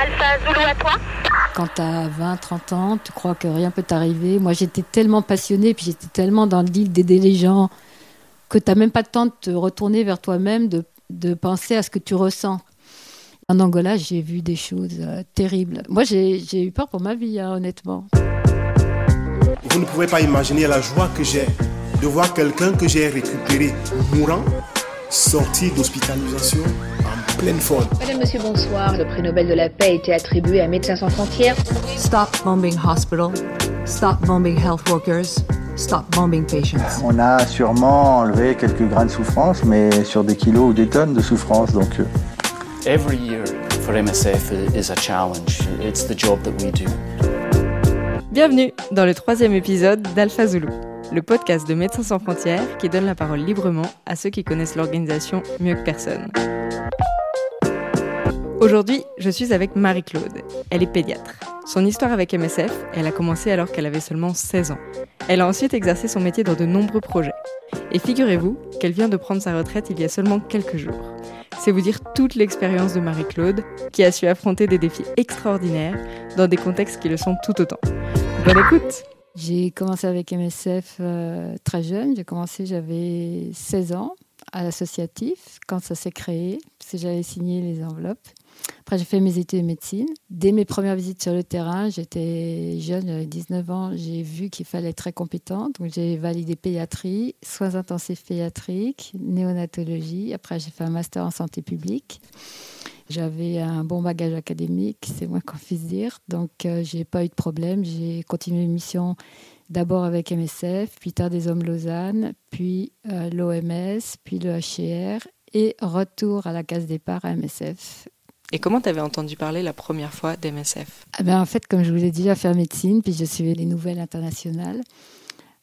Alpha Zulu à toi. Quand tu as 20, 30 ans, tu crois que rien peut t'arriver. Moi, j'étais tellement passionnée, puis j'étais tellement dans le deal d'aider les gens, que tu n'as même pas le temps de te retourner vers toi-même, de, de penser à ce que tu ressens. En Angola, j'ai vu des choses euh, terribles. Moi, j'ai eu peur pour ma vie, hein, honnêtement. Vous ne pouvez pas imaginer la joie que j'ai de voir quelqu'un que j'ai récupéré mourant, sorti d'hospitalisation pleine forme. Madame, Monsieur, bonsoir. Le prix Nobel de la paix a été attribué à Médecins sans frontières. Stop bombing hospital. Stop bombing health workers. Stop bombing patients. On a sûrement enlevé quelques grains de souffrance, mais sur des kilos ou des tonnes de souffrance. Donc, euh, Every year for MSF is a challenge. It's the job that we do. Bienvenue dans le troisième épisode d'Alpha Zulu, le podcast de Médecins sans frontières qui donne la parole librement à ceux qui connaissent l'organisation mieux que personne. Aujourd'hui, je suis avec Marie-Claude. Elle est pédiatre. Son histoire avec MSF, elle a commencé alors qu'elle avait seulement 16 ans. Elle a ensuite exercé son métier dans de nombreux projets. Et figurez-vous qu'elle vient de prendre sa retraite il y a seulement quelques jours. C'est vous dire toute l'expérience de Marie-Claude, qui a su affronter des défis extraordinaires dans des contextes qui le sont tout autant. Bonne écoute J'ai commencé avec MSF euh, très jeune. J'ai commencé, j'avais 16 ans à l'associatif quand ça s'est créé, j'avais signé les enveloppes. Après, j'ai fait mes études de médecine. Dès mes premières visites sur le terrain, j'étais jeune, j'avais 19 ans, j'ai vu qu'il fallait être très compétente. Donc, j'ai validé pédiatrie, soins intensifs pédiatriques, néonatologie. Après, j'ai fait un master en santé publique. J'avais un bon bagage académique, c'est moins qu'on puisse dire. Donc, euh, j'ai pas eu de problème. J'ai continué mes missions d'abord avec MSF, puis Terre des Hommes Lausanne, puis euh, l'OMS, puis le HCR, et retour à la case départ à MSF. Et comment t'avais entendu parler la première fois d'MSF Ah ben, En fait, comme je vous l'ai dit, j'ai fait médecine, puis je suivais les nouvelles internationales,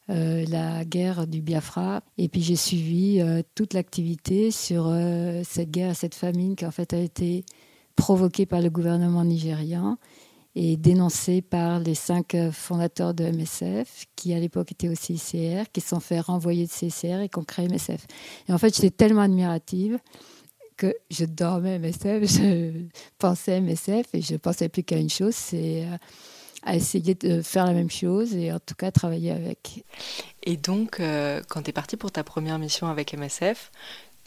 euh, la guerre du Biafra, et puis j'ai suivi euh, toute l'activité sur euh, cette guerre, cette famine qui en fait a été provoquée par le gouvernement nigérian et dénoncée par les cinq fondateurs de MSF, qui à l'époque étaient aussi ICR, qui se sont fait renvoyer de CCR et qui ont créé MSF. Et en fait, j'étais tellement admirative que je dormais MSF, je pensais MSF et je pensais plus qu'à une chose, c'est à essayer de faire la même chose et en tout cas travailler avec. Et donc, euh, quand tu es partie pour ta première mission avec MSF,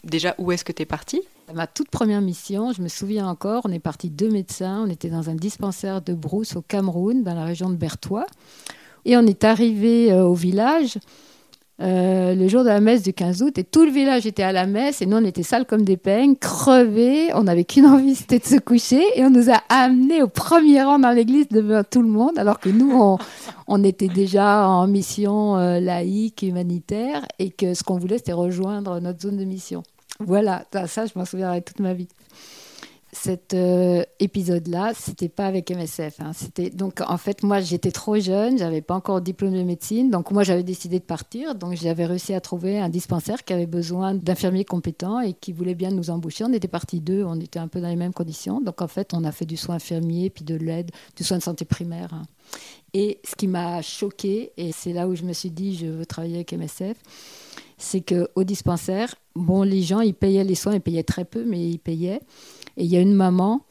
déjà où est-ce que tu es partie? Ma toute première mission, je me souviens encore, on est parti deux médecins, on était dans un dispensaire de brousse au Cameroun, dans la région de Bertois, et on est arrivé euh, au village. Euh, le jour de la messe du 15 août et tout le village était à la messe et nous on était sales comme des peignes, crevés, on n'avait qu'une envie c'était de se coucher et on nous a amenés au premier rang dans l'église devant tout le monde alors que nous on, on était déjà en mission euh, laïque, humanitaire et que ce qu'on voulait c'était rejoindre notre zone de mission. Voilà, ça je m'en souviendrai toute ma vie cet euh, épisode-là, c'était pas avec MSF. Hein. Donc en fait moi j'étais trop jeune, j'avais pas encore de diplôme de médecine, donc moi j'avais décidé de partir. Donc j'avais réussi à trouver un dispensaire qui avait besoin d'infirmiers compétents et qui voulait bien nous embaucher. On était partis deux, on était un peu dans les mêmes conditions. Donc en fait on a fait du soin infirmier puis de l'aide, du soin de santé primaire. Hein. Et ce qui m'a choqué et c'est là où je me suis dit je veux travailler avec MSF, c'est que au dispensaire, bon les gens ils payaient les soins, ils payaient très peu mais ils payaient. Il y a une maman,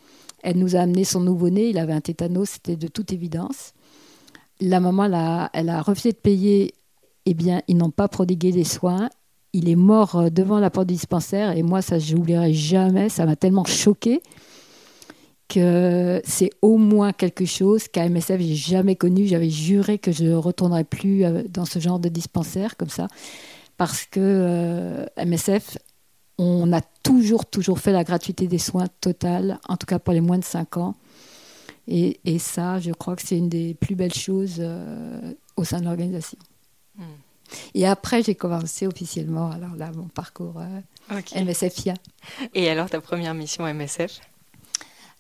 elle nous a amené son nouveau-né, il avait un tétanos, c'était de toute évidence. La maman, elle a, refusé de payer, eh bien, ils n'ont pas prodigué les soins. Il est mort euh, devant la porte du dispensaire et moi, ça, je n'oublierai jamais, ça m'a tellement choqué que c'est au moins quelque chose qu'à MSF, j'ai jamais connu. J'avais juré que je ne retournerais plus euh, dans ce genre de dispensaire comme ça parce que euh, MSF on a toujours, toujours fait la gratuité des soins totale, en tout cas pour les moins de 5 ans. Et, ça, je crois que c'est une des plus belles choses euh, au sein de l'organisation. Hmm. Et après, j'ai commencé officiellement, alors là, mon parcours euh, MSFIA. Et alors, ta première mission MSF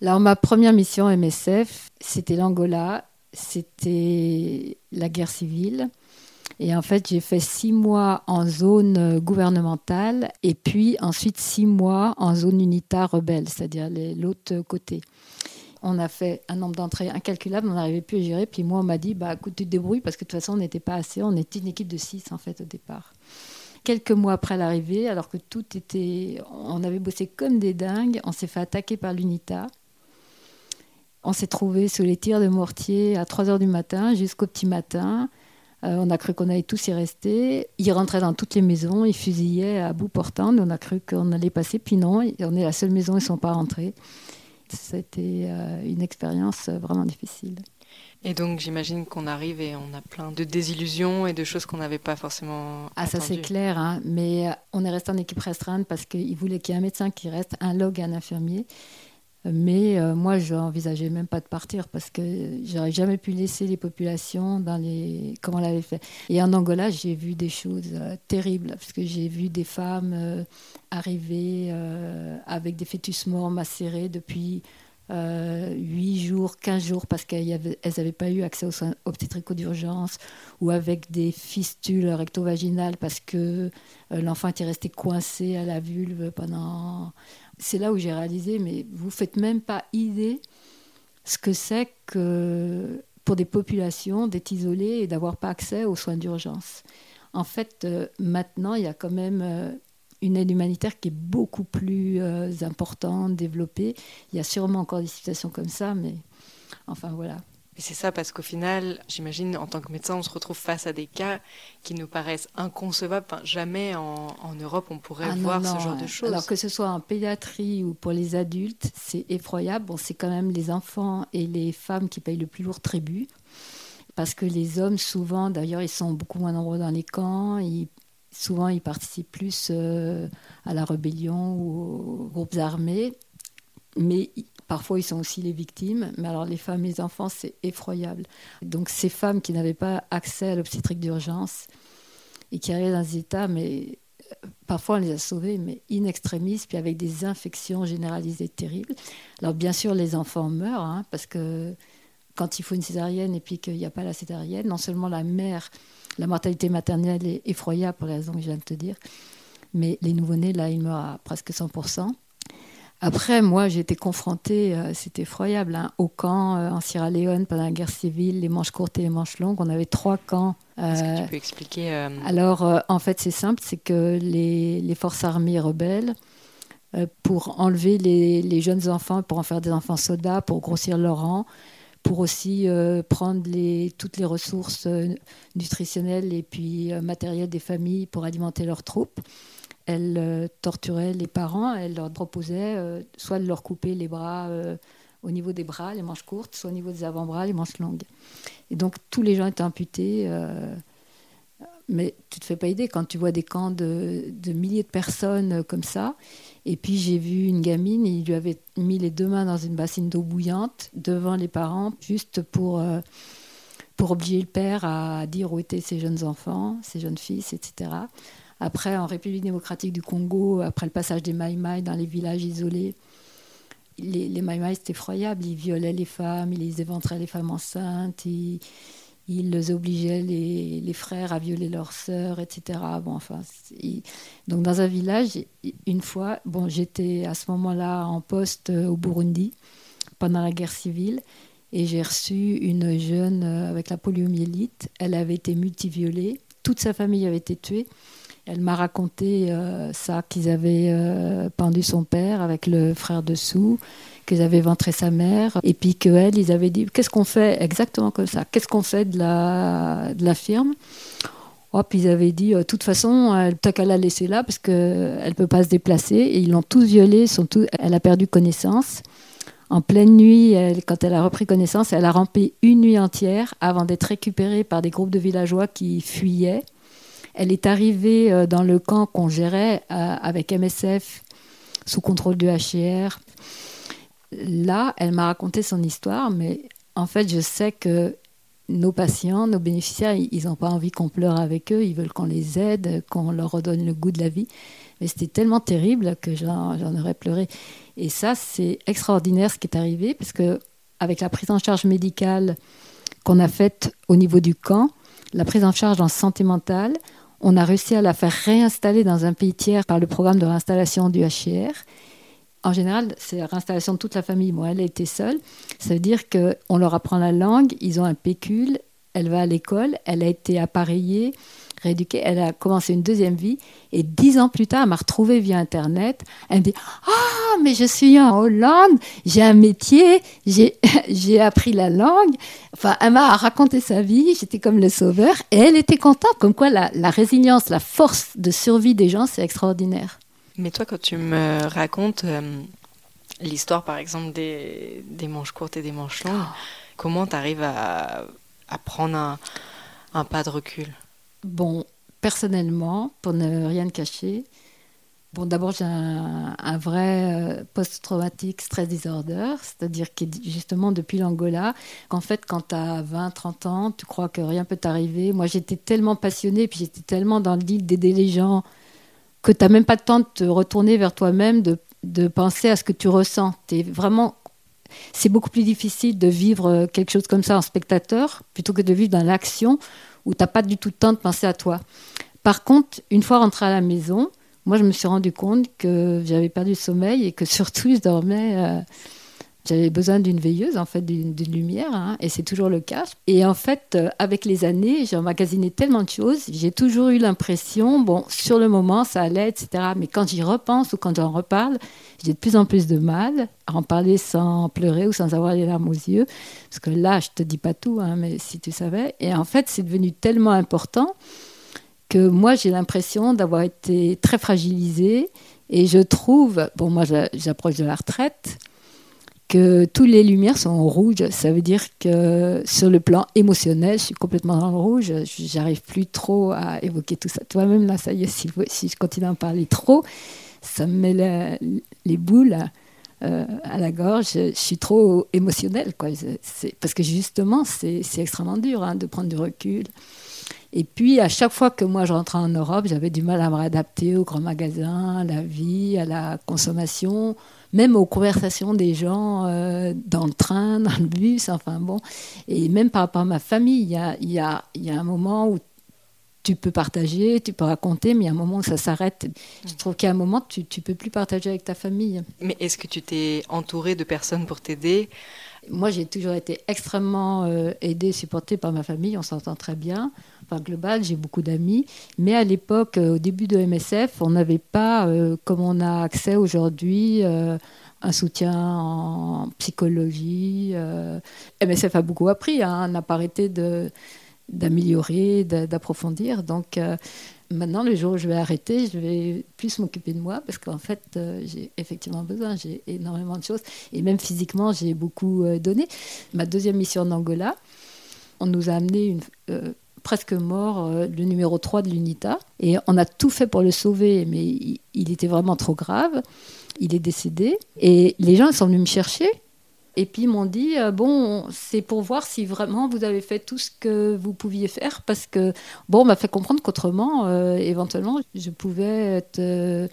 Alors, ma première mission MSF, c'était l'Angola, c'était la guerre civile. Et en fait, j'ai fait six mois en zone euh, gouvernementale et puis ensuite six mois en zone unitaire rebelle, c'est-à-dire l'autre côté. On a fait un nombre d'entrées incalculable, on n'arrivait plus à gérer. Puis moi, on m'a dit, bah, écoute, tu te débrouilles parce que de toute façon, on n'était pas assez. On était une équipe de six, en fait, au départ. Quelques mois après l'arrivée, alors que tout était. On avait bossé comme des dingues, on s'est fait attaquer par l'UNITA. On s'est trouvé sous les tirs de mortier à 3 heures du matin jusqu'au petit matin. Euh, on a cru qu'on allait tous y rester. Ils rentraient dans toutes les maisons, ils fusillaient à bout portant. On a cru qu'on allait passer, puis non, on est la seule maison, ils ne sont pas rentrés. C'était euh, une expérience vraiment difficile. Et donc j'imagine qu'on arrive et on a plein de désillusions et de choses qu'on n'avait pas forcément. Ah ça c'est clair, hein. mais euh, on est resté en équipe restreinte parce qu'ils voulaient qu'il y ait un médecin qui reste, un log et un infirmier. Mais euh, moi, je n'envisageais même pas de partir parce que j'aurais jamais pu laisser les populations dans les. comme on l'avait fait. Et en Angola, j'ai vu des choses euh, terribles parce que j'ai vu des femmes euh, arriver avec des fœtus morts macérés depuis 8 jours, 15 jours parce qu'elles n'avaient pas eu accès aux soins obstétricaux d'urgence ou avec des fistules recto-vaginales parce que l'enfant était resté coincé à la vulve pendant c'est là où j'ai réalisé, mais vous faites même pas idée ce que c'est que pour des populations d'être isolées et d'avoir pas accès aux soins d'urgence. En fait, euh, maintenant, il y a quand même euh, une aide humanitaire qui est beaucoup plus euh, importante, développée. Il y a sûrement encore des situations comme ça, mais enfin voilà. Et c'est ça parce qu'au final, j'imagine, en tant que médecin, on se retrouve face à des cas qui nous paraissent inconcevables. jamais en, Europe on pourrait ah voir ce genre de choses. Alors que ce soit en pédiatrie ou pour les adultes, c'est effroyable. Bon, c'est quand même les enfants et les femmes qui payent le plus lourd tribut. Parce que les hommes, souvent, d'ailleurs, ils sont beaucoup moins nombreux dans les camps. Ils, souvent, ils participent plus euh, à la rébellion ou aux groupes armés. Mais Parfois, ils sont aussi les victimes, mais alors les femmes les enfants, c'est effroyable. Donc ces femmes qui n'avaient pas accès à l'obstétrique d'urgence et qui arrivaient dans des états, mais euh, parfois on les a sauvées, mais in extremis, puis avec des infections généralisées terribles. Alors bien sûr, les enfants meurent, hein, parce que quand il faut une césarienne et puis qu'il n'y a pas la césarienne, non seulement la mère, la mortalité maternelle est effroyable pour les raisons que je viens de te dire, mais les nouveau-nés, là, ils meurent à presque 100%. Après, moi, j'ai été confrontée, euh, c'était effroyable, hein, au camp euh, en Sierra Leone pendant la guerre civile, les manches courtes et les manches longues. On avait trois camps. Est-ce que tu euh, peux expliquer Alors, en fait, c'est simple, c'est que les, les, forces armées rebelles, pour enlever les, les, jeunes enfants, pour en faire des enfants soldats, pour grossir leur rang, pour aussi prendre les, toutes les ressources nutritionnelles et puis matérielles des familles pour alimenter leurs troupes elle euh, torturait les parents, elle leur proposait euh, soit de leur couper les bras euh, au niveau des bras, les manches courtes, soit au niveau des avant-bras, les manches longues. Et donc tous les gens étaient amputés. mais tu te fais pas idée quand tu vois des camps de, milliers de personnes comme ça. Et puis j'ai vu une gamine, il lui avait mis les deux mains dans une bassine d'eau bouillante devant les parents, juste pour, pour obliger le père à dire où étaient ses jeunes enfants, ses jeunes fils, etc. Après, en République démocratique du Congo, après le passage des Maïmaï dans les villages isolés, les, les Maïmaï, c'était effroyable. Ils violaient les femmes, ils éventraient les femmes enceintes, ils, ils obligeaient les, frères à violer leurs sœurs, etc. Bon, enfin, donc dans un village, une fois, bon, j'étais à ce moment-là en poste au Burundi pendant la guerre civile. Et j'ai reçu une jeune euh, avec la poliomyélite. Elle avait été multiviolée. Toute sa famille avait été tuée. Elle m'a raconté euh, ça, qu'ils avaient euh, pendu son père avec le frère dessous, qu'ils avaient ventré sa mère, et puis qu'elle, ils avaient dit Qu'est-ce qu'on fait exactement comme ça? Qu'est-ce qu'on fait de la, de la firme? Oh, puis ils avaient dit, de toute façon, elle, t'as qu'à la laisser là parce qu'elle ne peut pas se déplacer. Et ils l'ont tous violée, elle a perdu connaissance. En pleine nuit, quand elle a repris connaissance, elle a rampé une nuit entière avant d'être récupérée par des groupes de villageois qui fuyaient. Elle est arrivée euh, dans le camp qu'on gérait euh, avec MSF sous contrôle du HCR. Là, elle m'a raconté son histoire, mais en fait, je sais que nos patients, nos bénéficiaires, ils n'ont pas envie qu'on pleure avec eux, ils veulent qu'on les aide, qu'on leur redonne le goût de la vie. Mais c'était tellement terrible que j'en aurais pleuré. Et ça, c'est extraordinaire ce qui est arrivé, parce que avec la prise en charge médicale qu'on a faite au niveau du camp, la prise en charge en santé mentale, on a réussi à la faire réinstaller dans un pays tiers par le programme de réinstallation du HCR. En général, c'est la réinstallation de toute la famille. Moi, elle était seule. Ça veut dire qu'on leur apprend la langue, ils ont un pécule, elle va à l'école, elle a été appareillée rééduquée. Elle a commencé une deuxième vie et dix ans plus tard, elle m'a retrouvée via Internet. Elle me dit Ah, mais je suis en Hollande, j'ai un métier, j'ai, appris la langue. Enfin, elle m'a raconté sa vie, j'étais comme le sauveur et elle était contente. Comme quoi, la, la résilience, la force de survie des gens, c'est extraordinaire. Mais toi, quand tu me racontes euh, l'histoire, par exemple, des, des manches courtes et des manches longues, comment tu arrives à, à prendre un, un pas de recul? Bon, personnellement, pour ne rien cacher, bon, d'abord, j'ai un, vrai euh, post-traumatique stress disorder, c'est-à-dire que justement, depuis l'Angola, qu'en fait, quand tu as 20, 30 ans, tu crois que rien peut t'arriver. Moi, j'étais tellement passionnée, puis j'étais tellement dans l'idée d'aider les gens, que tu n'as même pas le temps de te retourner vers toi-même, de, penser à ce que tu ressens. T'es vraiment c'est beaucoup plus difficile de vivre euh, quelque chose comme ça en spectateur plutôt que de vivre dans l'action où tu n'as pas du tout le temps de penser à toi. Par contre, une fois rentrée à la maison, moi, je me suis rendu compte que j'avais perdu le sommeil et que surtout, je dormais. euh, j'avais besoin d'une veilleuse, en fait, d'une lumière, hein, et c'est toujours le cas. Et en fait, euh, avec les années, j'ai emmagasiné tellement de choses. J'ai toujours eu l'impression, bon, sur le moment, ça allait, etc. Mais quand j'y repense ou quand j'en reparle, j'ai de plus en plus de mal à en parler sans pleurer ou sans avoir les larmes aux yeux. Parce que là, je te dis pas tout, hein, mais si tu savais. Et en fait, c'est devenu tellement important que moi, j'ai l'impression d'avoir été très fragilisée. Et je trouve, bon, moi, j'a- j'approche de la retraite, que toutes les lumières sont en rouge. Ça veut dire que sur le plan émotionnel, je suis complètement dans le rouge. J'arrive plus trop à évoquer tout ça. Toi-même, là, ça y est, si, je continue à en parler trop, ça me met les boules euh, à la gorge. Je, je suis trop émotionnelle, quoi. C'est- parce que justement, c'est extrêmement dur hein, de prendre du recul. Et puis, à chaque fois que moi je rentrais en Europe, j'avais du mal à me réadapter aux grands magasins, à la vie, à la consommation, même aux conversations des gens euh, dans le train, dans le bus, enfin bon. Et même par rapport à ma famille, il y a, y a un moment où tu peux partager, tu peux raconter, mais il y a un moment où ça s'arrête. Je trouve a un moment, tu ne peux plus partager avec ta famille. Mais est-ce que tu t'es entouré de personnes pour t'aider? Moi, j'ai toujours été extrêmement euh, aidée, supportée par ma famille. On s'entend très bien. Enfin, global, j'ai beaucoup d'amis. Mais à l'époque, euh, au début de MSF, on n'avait pas, euh, comme on a accès aujourd'hui, euh, un soutien en psychologie. MSF a beaucoup appris, hein, n'a pas arrêté de d'améliorer, d'approfondir. Donc euh, maintenant, le jour où je vais arrêter, je vais plus m'occuper de moi parce qu'en fait, euh, j'ai effectivement besoin. J'ai énormément de choses et même physiquement, j'ai beaucoup euh, donné. Ma deuxième mission en Angola, on nous a amené presque mort le numéro 3 de l'UNITA et on a tout fait pour le sauver, mais il était vraiment trop grave. Il est décédé et les gens sont venus me chercher et puis ils m'ont dit euh, bon, c'est pour voir si vraiment vous avez fait tout ce que vous pouviez faire parce que bon, on m'a fait comprendre qu'autrement, euh, éventuellement, je pouvais être. euh,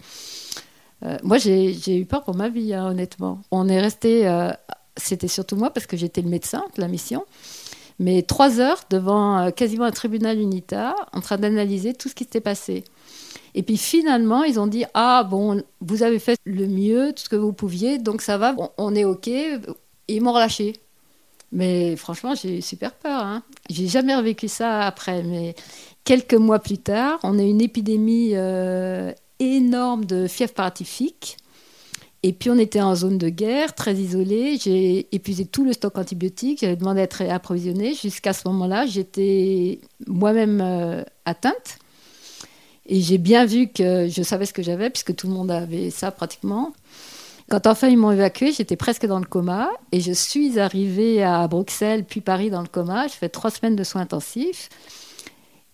moi, j'ai eu peur pour ma vie, hein, honnêtement. On est resté. C'était surtout moi parce que j'étais le médecin de la mission. Mais trois heures devant quasiment un tribunal UNITA en train d'analyser tout ce qui s'était passé. Et puis finalement, ils ont dit Ah, bon, vous avez fait le mieux, tout ce que vous pouviez, donc ça va, on est OK. Ils m'ont relâché. Mais franchement, j'ai eu super peur. Hein. J'ai jamais revécu ça après. Mais quelques mois plus tard, on a eu une épidémie euh, énorme de fièvre paratifique. Et puis on était en zone de guerre, très isolé. J'ai épuisé tout le stock antibiotique. J'avais demandé d'être approvisionnée. Jusqu'à ce moment-là, j'étais moi-même euh, atteinte. Et j'ai bien vu que je savais ce que j'avais, puisque tout le monde avait ça pratiquement. Quand enfin ils m'ont évacuée, j'étais presque dans le coma. Et je suis arrivée à Bruxelles, puis Paris dans le coma. Je fais trois semaines de soins intensifs.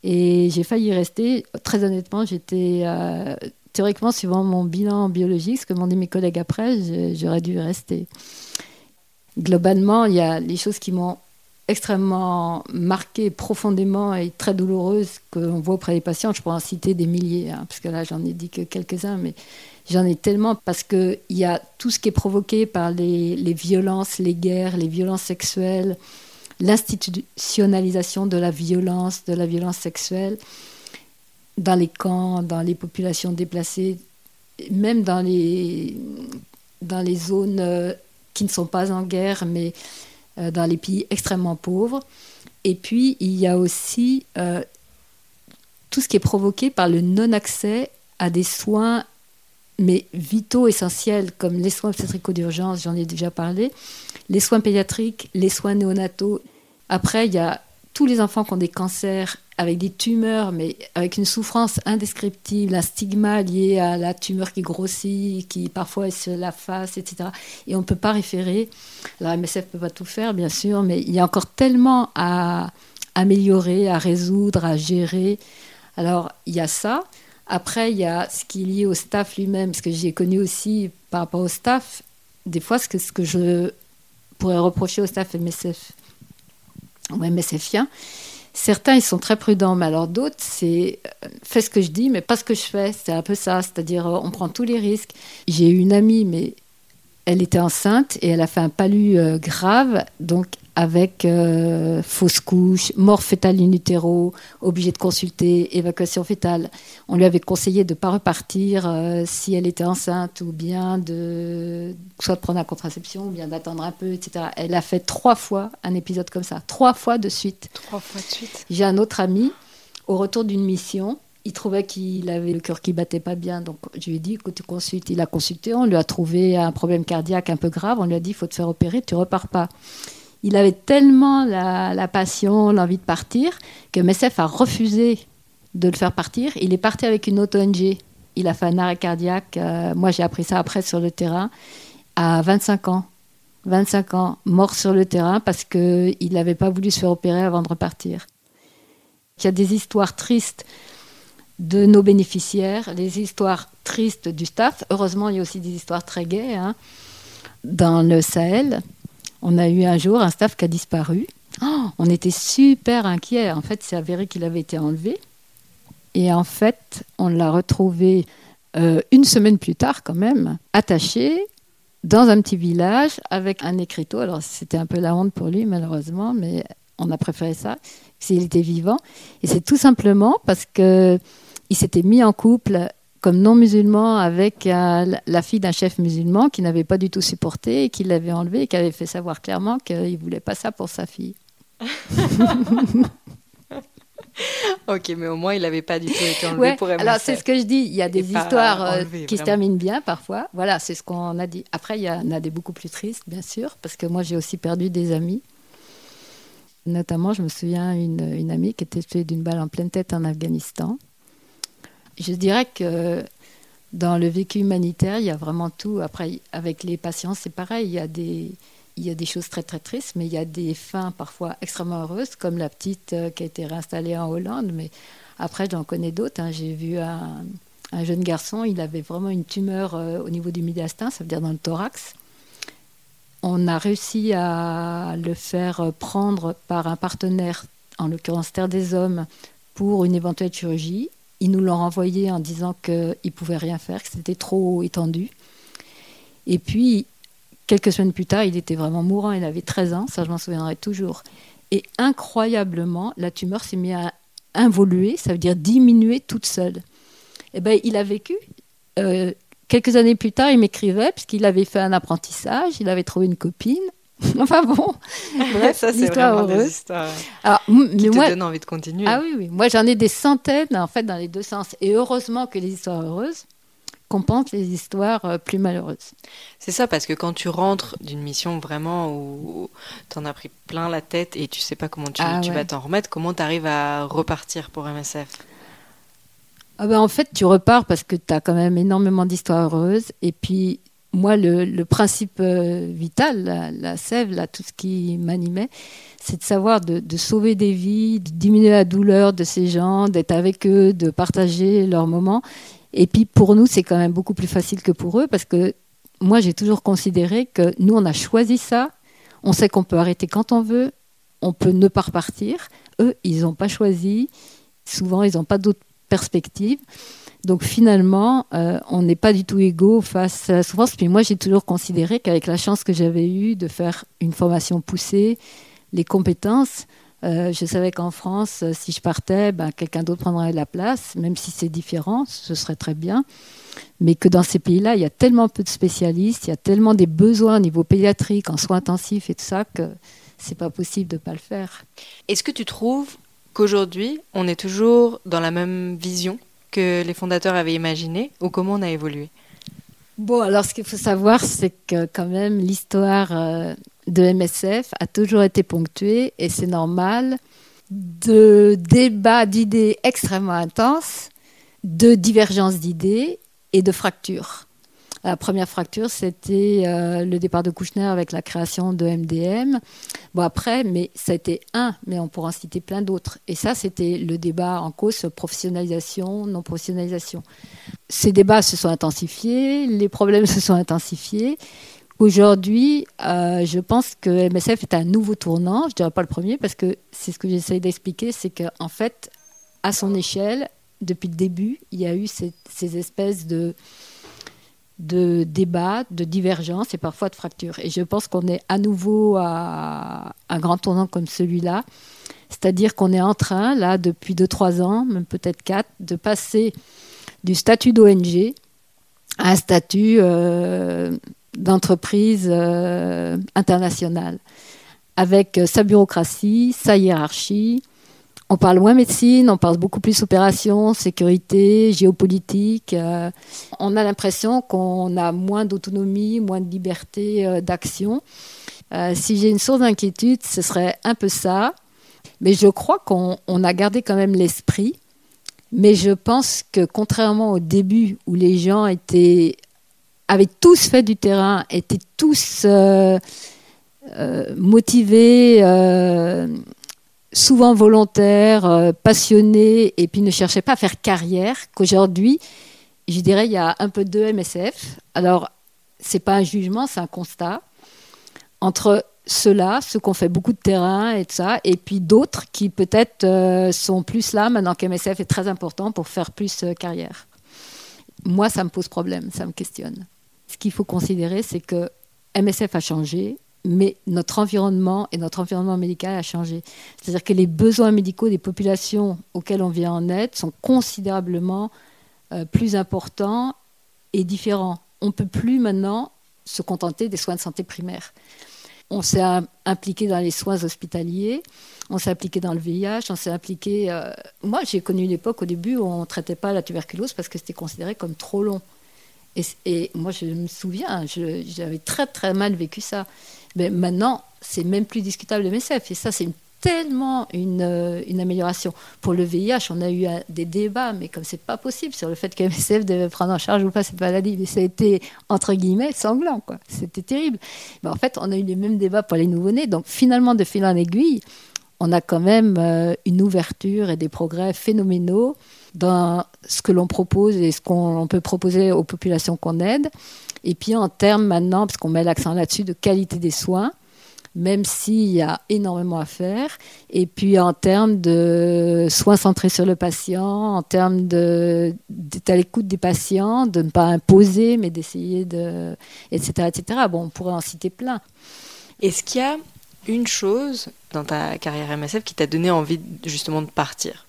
Et j'ai failli rester. Très honnêtement, j'étais euh, théoriquement, suivant mon bilan biologique, ce que m'ont dit mes collègues après, j'aurais dû rester. Globalement, il y a les choses qui m'ont extrêmement marqué profondément et très douloureuses qu'on voit auprès des patients. Je pourrais en citer des milliers, hein, parce que là, j'en ai dit que quelques-uns, mais j'en ai tellement parce qu'il y a tout ce qui est provoqué par les, les violences, les guerres, les violences sexuelles, l'institutionnalisation de la violence, de la violence sexuelle dans les camps, dans les populations déplacées, même dans les, dans les zones euh, qui ne sont pas en guerre, mais euh, dans les pays extrêmement pauvres. Et puis, il y a aussi euh, tout ce qui est provoqué par le non-accès à des soins mais vitaux essentiels comme les soins obstétricaux d'urgence, j'en ai déjà parlé, les soins pédiatriques, les soins néonataux. Après, il y a tous les enfants qui ont des cancers avec des tumeurs, mais avec une souffrance indescriptible, un stigma lié à la tumeur qui grossit, qui parfois est sur la face, etc. Et on ne peut pas référer. Alors MSF ne peut pas tout faire, bien sûr, mais il y a encore tellement à améliorer, à résoudre, à gérer. Alors, il y a ça. Après, il y a ce qui est lié au staff lui-même, parce que j'ai connu aussi par rapport au staff, des fois, ce que, ce que je pourrais reprocher au staff MSF ou MSFien, Certains, ils sont très prudents, mais alors d'autres, c'est euh, fais ce que je dis, mais pas ce que je fais. C'est un peu ça, c'est-à-dire euh, on prend tous les risques. J'ai une amie, mais elle était enceinte et elle a fait un palu euh, grave, donc avec euh, fausse couche, mort fétale in utero, obligée de consulter, évacuation fétale. On lui avait conseillé de ne pas repartir euh, si elle était enceinte ou bien de soit de prendre la contraception ou bien d'attendre un peu, etc. Elle a fait trois fois un épisode comme ça, trois fois de suite. Trois fois de suite. J'ai un autre ami, au retour d'une mission, il trouvait qu'il avait le cœur qui battait pas bien. Donc je lui ai dit, écoute, tu consultes. Il a consulté, on lui a trouvé un problème cardiaque un peu grave. On lui a dit, il faut te faire opérer, tu repars pas. Il avait tellement la, passion, l'envie de partir, que MSF a refusé de le faire partir. Il est parti avec une auto ONG. Il a fait un arrêt cardiaque. Euh, moi, j'ai appris ça après sur le terrain, à 25 ans. 25 ans, mort sur le terrain parce qu'il n'avait pas voulu se faire opérer avant de repartir. Il y a des histoires tristes de nos bénéficiaires, les histoires tristes du staff. Heureusement, il y a aussi des histoires très gaies. Hein. Dans le Sahel, on a eu un jour un staff qui a disparu. Oh, on était super inquiets. En fait, c'est avéré qu'il avait été enlevé. Et en fait, on l'a retrouvé euh, une semaine plus tard, quand même, attaché dans un petit village avec un écriteau. Alors, c'était un peu la honte pour lui, malheureusement, mais on a préféré ça, s'il était vivant. Et c'est tout simplement parce que il s'était mis en couple comme non musulman avec euh, la fille d'un chef musulman qui n'avait pas du tout supporté et qui l'avait enlevé et qui avait fait savoir clairement qu'il ne voulait pas ça pour sa fille. ok, mais au moins il n'avait pas du tout été enlevé pour. Alors c'est ce que je dis, il y a des histoires euh, qui se terminent bien parfois. Voilà, c'est ce qu'on a dit. Après, il y en a des beaucoup plus tristes, bien sûr, parce que moi j'ai aussi perdu des amis. Notamment, je me souviens une, une amie qui était tuée d'une balle en pleine tête en Afghanistan. Je dirais que dans le vécu humanitaire, il y a vraiment tout. Après, avec les patients, c'est pareil. Il y a des, choses très très tristes, mais il y a des fins parfois extrêmement heureuses, comme la petite euh, qui a été réinstallée en Hollande. Mais après, j'en connais d'autres. Hein. J'ai vu un, un, jeune garçon, il avait vraiment une tumeur euh, au niveau du médiastin, ça veut dire dans le thorax. On a réussi à le faire prendre par un partenaire, en l'occurrence Terre des Hommes, pour une éventuelle chirurgie. Ils nous l'ont renvoyé en disant qu'ils ne pouvaient rien faire, que c'était trop étendu. Et puis, quelques semaines plus tard, il était vraiment mourant, il avait 13 ans, ça je m'en souviendrai toujours. Et incroyablement, la tumeur s'est mise à involuer, ça veut dire diminuer toute seule. Et eh ben, il a vécu. Euh, quelques années plus tard, il m'écrivait, puisqu'il avait fait un apprentissage, il avait trouvé une copine, enfin bon, bref, ça c'est vraiment des histoires Alors, qui te donnent envie de continuer. Ah oui, oui. Moi j'en ai des centaines en fait dans les deux sens. Et heureusement que les histoires heureuses compensent les histoires euh, plus malheureuses. C'est ça, parce que quand tu rentres d'une mission vraiment où tu en as pris plein la tête et tu sais pas comment tu, ah tu vas t'en remettre, comment tu arrives à repartir pour MSF ah ben en fait, tu repars parce que tu as quand même énormément d'histoires heureuses. Et puis, moi, le, principe euh, vital, la, sève, tout ce qui m'animait, c'est de savoir de, sauver des vies, de diminuer la douleur de ces gens, d'être avec eux, de partager leurs moments. Et puis pour nous, c'est quand même beaucoup plus facile que pour eux parce que moi, j'ai toujours considéré que nous, on a choisi ça. On sait qu'on peut arrêter quand on veut, on peut ne pas repartir. Eux, ils n'ont pas choisi. Souvent, ils n'ont pas d'autres perspectives. Donc finalement, euh, on n'est pas du tout égaux face à la souffrance. Puis moi, j'ai toujours considéré qu'avec la chance que j'avais eue de faire une formation poussée, les compétences, euh, je savais qu'en France, euh, si je partais, ben, quelqu'un d'autre prendrait la place, même si c'est différent, ce serait très bien. Mais que dans ces pays-là, il y a tellement peu de spécialistes, il y a tellement des besoins au niveau pédiatrique, en soins intensifs et tout ça, que c'est pas possible de ne pas le faire. Est-ce que tu trouves qu'aujourd'hui, on est toujours dans la même vision? Que les fondateurs avaient imaginé ou comment on a évolué Bon, alors ce qu'il faut savoir, c'est que quand même l'histoire euh, de MSF a toujours été ponctuée, et c'est normal, de débats d'idées extrêmement intenses, de divergences d'idées et de fractures. La première fracture, c'était euh, le départ de Kouchner avec la création de MDM. Bon, après, mais ça a été un, mais on pourra en citer plein d'autres. Et ça, c'était le débat en cause professionnalisation, non-professionnalisation. Ces débats se sont intensifiés, les problèmes se sont intensifiés. Aujourd'hui, euh, je pense que MSF est un nouveau tournant. Je ne dirais pas le premier parce que c'est ce que j'essaie d'expliquer, c'est qu'en fait, à son échelle, depuis le début, il y a eu ces espèces de de débats, de divergences et parfois de fractures. Et je pense qu'on est à nouveau à un grand tournant comme celui-là. C'est-à-dire qu'on est en train, là, depuis 2-3 ans, même peut-être 4, de passer du statut d'ONG à un statut euh, d'entreprise euh, internationale, avec sa bureaucratie, sa hiérarchie, on parle moins médecine, on parle beaucoup plus opération, sécurité, géopolitique. Euh, on a l'impression qu'on a moins d'autonomie, moins de liberté euh, d'action. Euh, si j'ai une source d'inquiétude, ce serait un peu ça. Mais je crois qu'on a gardé quand même l'esprit. Mais je pense que contrairement au début où les gens étaient, avaient tous fait du terrain, étaient tous motivés souvent volontaires, euh, passionnés, et puis ne cherchaient pas à faire carrière, qu'aujourd'hui, je dirais, il y a un peu de MSF. Alors, c'est pas un jugement, c'est un constat. Entre ceux-là, ceux qui ont fait beaucoup de terrain et tout ça, et puis d'autres qui peut-être euh, sont plus là maintenant qu'MSF est très important pour faire plus euh, carrière. Moi, ça me pose problème, ça me questionne. Ce qu'il faut considérer, c'est que MSF a changé, mais notre environnement et notre environnement médical a changé. C'est-à-dire que les besoins médicaux des populations auxquelles on vient en aide sont considérablement euh, plus importants et différents. On ne peut plus maintenant se contenter des soins de santé primaires. On s'est impliqué dans les soins hospitaliers, on s'est impliqué dans le VIH, on s'est impliqué... Euh, moi, j'ai connu une époque au début où on ne traitait pas la tuberculose parce que c'était considéré comme trop long. Et, et moi, je me souviens, j'avais très très mal vécu ça. Mais maintenant, c'est même plus discutable de MSF. Et ça, c'est tellement une, euh, une, amélioration. Pour le VIH, on a eu des débats, mais comme c'est pas possible sur le fait que MSF devait prendre en charge ou pas cette maladie, mais ça a été entre guillemets sanglant, quoi. C'était terrible. En fait, on a eu les mêmes débats pour les nouveau-nés. Donc finalement, de fil en aiguille, on a quand même euh, une ouverture et des progrès phénoménaux dans ce que l'on propose et ce qu'on peut proposer aux populations qu'on aide. Et puis en termes maintenant, parce qu'on met l'accent là-dessus, de qualité des soins, même s'il y a énormément à faire. Et puis en termes de soins centrés sur le patient, en termes d'être à l'écoute des patients, de ne pas imposer, mais d'essayer de... etc., etc. Bon, on pourrait en citer plein. Est-ce qu'il y a une chose dans ta carrière MSF qui t'a donné envie justement de partir?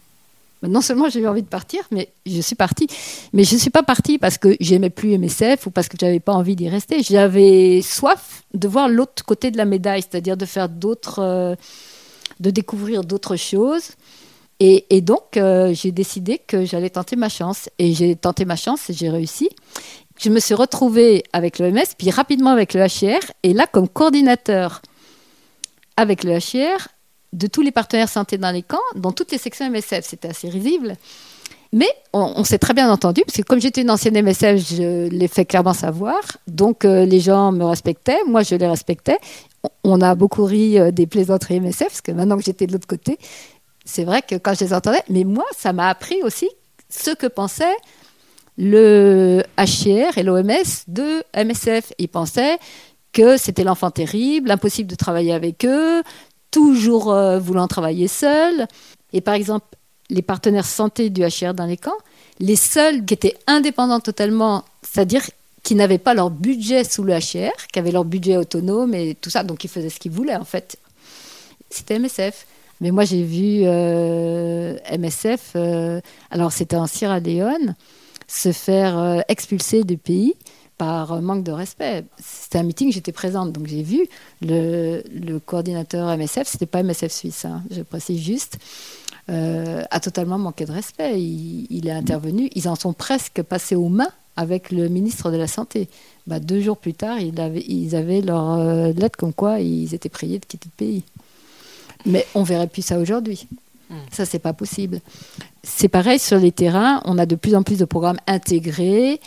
Non seulement j'ai eu envie de partir, mais je suis partie. Mais je ne suis pas partie parce que j'aimais plus MSF ou parce que j'avais pas envie d'y rester. J'avais soif de voir l'autre côté de la médaille, c'est-à-dire de faire d'autres, euh, de découvrir d'autres choses. Et, donc, euh, j'ai décidé que j'allais tenter ma chance. Et j'ai tenté ma chance et j'ai réussi. Je me suis retrouvée avec l'OMS, puis rapidement avec le HCR. Et là, comme coordinateur avec le HCR, de tous les partenaires santé dans les camps, dans toutes les sections MSF. C'était assez risible. Mais on, s'est très bien entendu, parce que comme j'étais une ancienne MSF, je l'ai fait clairement savoir. Donc euh, les gens me respectaient, moi je les respectais. On a beaucoup ri euh, des plaisanteries MSF, parce que maintenant que j'étais de l'autre côté, c'est vrai que quand je les entendais, mais moi ça m'a appris aussi ce que pensait le HCR et l'OMS de MSF. Ils pensaient que c'était l'enfant terrible, impossible de travailler avec eux, toujours euh, voulant travailler seul. Et par exemple, les partenaires santé du HR dans les camps, les seuls qui étaient indépendants totalement, c'est-à-dire qui n'avaient pas leur budget sous le HR, qui avaient leur budget autonome et tout ça, donc ils faisaient ce qu'ils voulaient en fait. C'était MSF. Mais moi j'ai vu euh, MSF, euh, alors c'était en Sierra Leone, se faire expulser du pays par manque de respect. C'était un meeting, j'étais présente, donc j'ai vu le, coordinateur MSF, c'était pas MSF Suisse, hein, je précise juste, euh, a totalement manqué de respect. Il, il est intervenu. Ils en sont presque passés aux mains avec le ministre de la Santé. Bah, deux jours plus tard, ils avaient, ils avaient leur euh, lettre comme quoi ils étaient priés de quitter le pays. Mais on verrait plus ça aujourd'hui. Ça, c'est pas possible. C'est pareil sur les terrains. On a de plus en plus de programmes intégrés,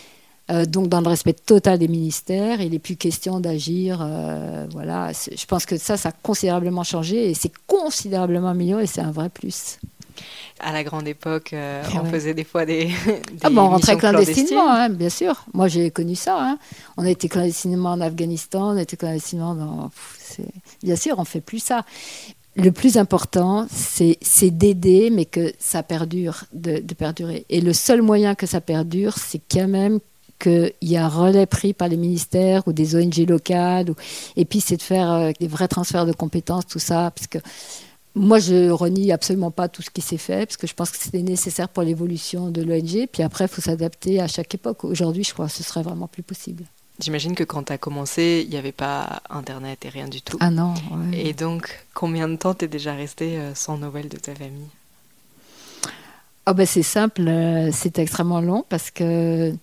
euh, donc dans le respect total des ministères. Il n'est plus question d'agir. euh, voilà. Je pense que ça, ça a considérablement changé et c'est considérablement amélioré. et C'est un vrai plus. À la grande époque, euh, Ah on ouais. faisait des fois des. des Ah bon, on rentrait clandestinement, hein, bien sûr. Moi, j'ai connu ça. hein. On a été clandestinement en Afghanistan, on été clandestinement dans... Pff, Bien sûr, on fait plus ça. Le plus important, c'est c'est d'aider, mais que ça perdure, de, de perdurer. Et le seul moyen que ça perdure, c'est quand même qu'il y a un relais pris par les ministères ou des ONG locales. ou- Et puis, c'est de faire euh, des vrais transferts de compétences, tout ça. Parce que moi, je renie absolument pas tout ce qui s'est fait, parce que je pense que c'était nécessaire pour l'évolution de l'ONG. Puis après, il faut s'adapter à chaque époque. Aujourd'hui, je crois que ce serait vraiment plus possible. J'imagine que quand tu as commencé, il n'y avait pas Internet et rien du tout. Ah non. ouais. Et donc, combien de temps t'es déjà resté euh, sans nouvelles de ta famille? Ah ben c'est simple, euh, c'était extrêmement long parce que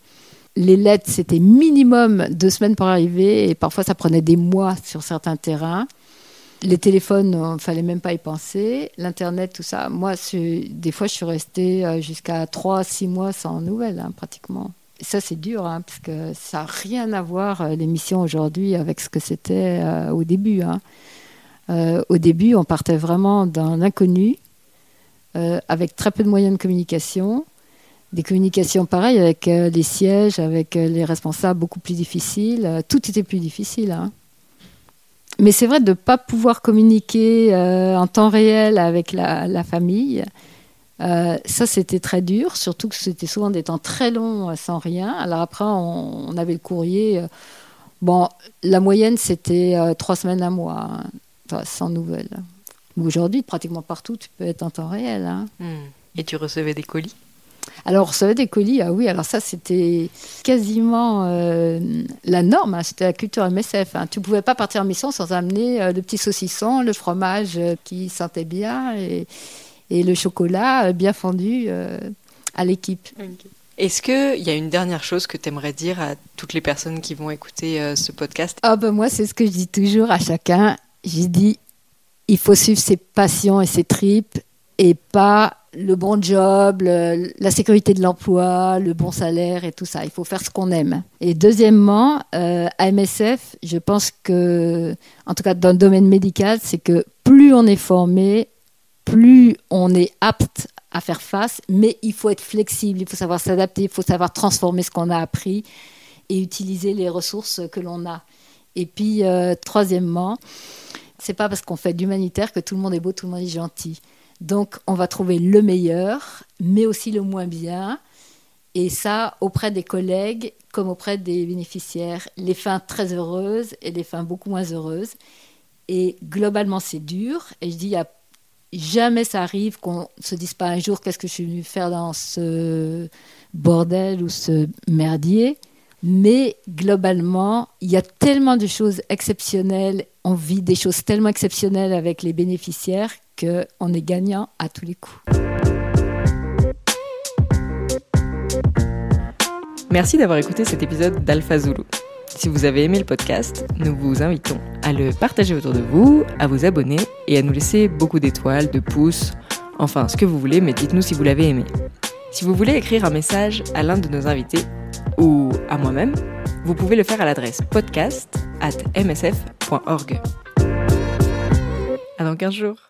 les lettres, c'était minimum deux semaines pour arriver et parfois ça prenait des mois sur certains terrains. Les téléphones, il ne fallait même pas y penser. L'Internet, tout ça. Moi, des fois, je suis restée euh, jusqu'à trois, six mois sans nouvelles, hein, pratiquement. Et ça, c'est dur, hein, parce que ça n'a rien à voir, euh, l'émission aujourd'hui, avec ce que c'était euh, au début. hein. Euh, au début, on partait vraiment dans l'inconnu euh, avec très peu de moyens de communication. Des communications pareilles avec euh, les sièges, avec euh, les responsables beaucoup plus difficiles. Euh, tout était plus difficile. hein. Mais c'est vrai de ne pas pouvoir communiquer en temps réel avec la, famille. ça, c'était très dur, surtout que c'était souvent des temps très longs sans rien. Alors après, on, avait le courrier. bon, la moyenne, c'était trois semaines à mois, hein, sans nouvelles. Aujourd'hui, pratiquement partout, tu peux être en temps réel. hein. Et tu recevais des colis? Alors, on recevait des colis, ah oui, alors ça, c'était quasiment euh, la norme, hein, c'était la culture MSF. hein. Tu ne pouvais pas partir en mission sans amener euh, le petit saucisson, le fromage euh, qui sentait bien et, et le chocolat euh, bien fondu euh, à l'équipe. Est-ce qu'il y a une dernière chose que tu aimerais dire à toutes les personnes qui vont écouter euh, ce podcast? Ah ben moi, c'est ce que je dis toujours à chacun. J'ai dit, il faut suivre ses passions et ses tripes et pas le bon job, la sécurité de l'emploi, le bon salaire et tout ça. Il faut faire ce qu'on aime. Et deuxièmement, euh, à MSF, je pense que, en tout cas dans le domaine médical, c'est que plus on est formé, plus on est apte à faire face, mais il faut être flexible, il faut savoir s'adapter, il faut savoir transformer ce qu'on a appris et utiliser les ressources que l'on a. Et puis, euh, troisièmement, c'est pas parce qu'on fait de l'humanitaire que tout le monde est beau, tout le monde est gentil. Donc, on va trouver le meilleur, mais aussi le moins bien. Et ça, auprès des collègues comme auprès des bénéficiaires. Les fins très heureuses et les fins beaucoup moins heureuses. Et globalement, c'est dur. Et je dis, jamais ça arrive qu'on se dise pas un jour qu'est-ce que je suis venu faire dans ce bordel ou ce merdier. Mais globalement, il y a tellement de choses exceptionnelles, on vit des choses tellement exceptionnelles avec les bénéficiaires qu'on est gagnant à tous les coups. Merci d'avoir écouté cet épisode d'Alpha Zulu. Si vous avez aimé le podcast, nous vous invitons à le partager autour de vous, à vous abonner et à nous laisser beaucoup d'étoiles, de pouces, enfin ce que vous voulez, mais dites-nous si vous l'avez aimé. Si vous voulez écrire un message à l'un de nos invités ou à moi-même, vous pouvez le faire à l'adresse podcast at msf.org. Dans 15 jours.